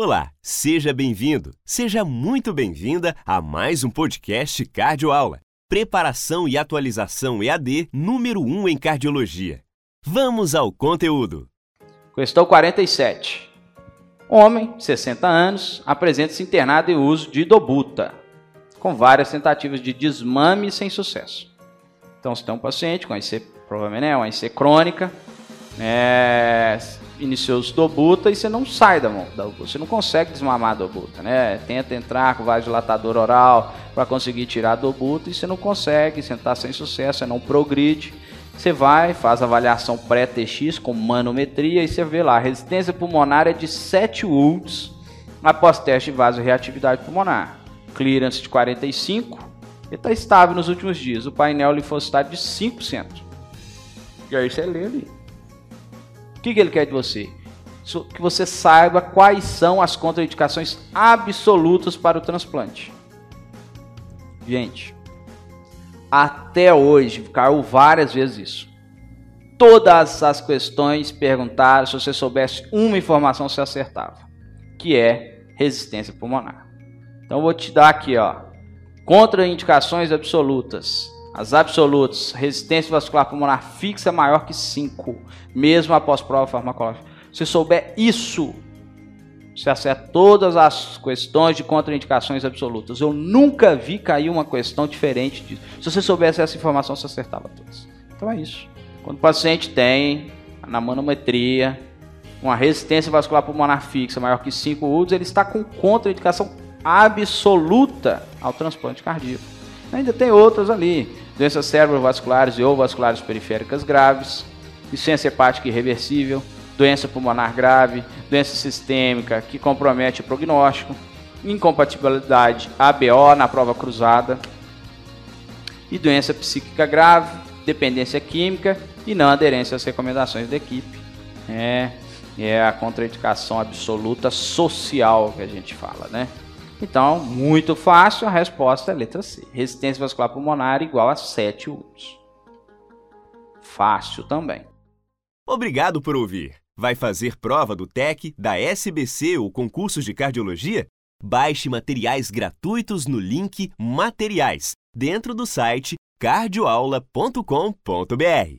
Olá, seja bem-vindo, seja muito bem-vinda a mais um podcast Cardio Aula. Preparação e atualização EAD número 1 em cardiologia. Vamos ao conteúdo. Questão 47. Homem, 60 anos, apresenta-se internado em uso de dobuta, com várias tentativas de desmame sem sucesso. Então, se tem um paciente com IC, provavelmente é uma IC crônica, é, iniciou o dobuta e você não sai da mão da você não consegue desmamar a dobuta, né? Tenta entrar com vasodilatador oral para conseguir tirar a dobuta e você não consegue, você está sem sucesso, você não progride. Você vai, faz avaliação pré-TX com manometria e você vê lá, a resistência pulmonar é de 7 volts após teste de vasorreatividade pulmonar. Clearance de 45, ele está estável nos últimos dias. O painel linfocitário de 5%. E aí você lê ali. O que, que ele quer de você? Que você saiba quais são as contraindicações absolutas para o transplante. Gente, até hoje, caiu várias vezes isso. Todas as questões perguntaram se você soubesse uma informação você acertava, que é resistência pulmonar. Então vou te dar aqui, ó, contraindicações absolutas. As absolutas, resistência vascular pulmonar fixa maior que 5, mesmo após prova farmacológica. Se souber isso, você acerta todas as questões de contraindicações absolutas. Eu nunca vi cair uma questão diferente disso. Se você soubesse essa informação, você acertava todas. Então é isso. Quando o paciente tem na manometria uma resistência vascular pulmonar fixa maior que 5 UDs, ele está com contraindicação absoluta ao transplante cardíaco. Ainda tem outras ali doenças cerebrovasculares e ou vasculares periféricas graves, insuficiência hepática irreversível, doença pulmonar grave, doença sistêmica que compromete o prognóstico, incompatibilidade ABO na prova cruzada e doença psíquica grave, dependência química e não aderência às recomendações da equipe. É, é a contraindicação absoluta social que a gente fala, né? Então, muito fácil, a resposta é letra C. Resistência vascular pulmonar igual a 7 UTs. Fácil também. Obrigado por ouvir. Vai fazer prova do TEC, da SBC ou concursos de cardiologia? Baixe materiais gratuitos no link Materiais, dentro do site cardioaula.com.br.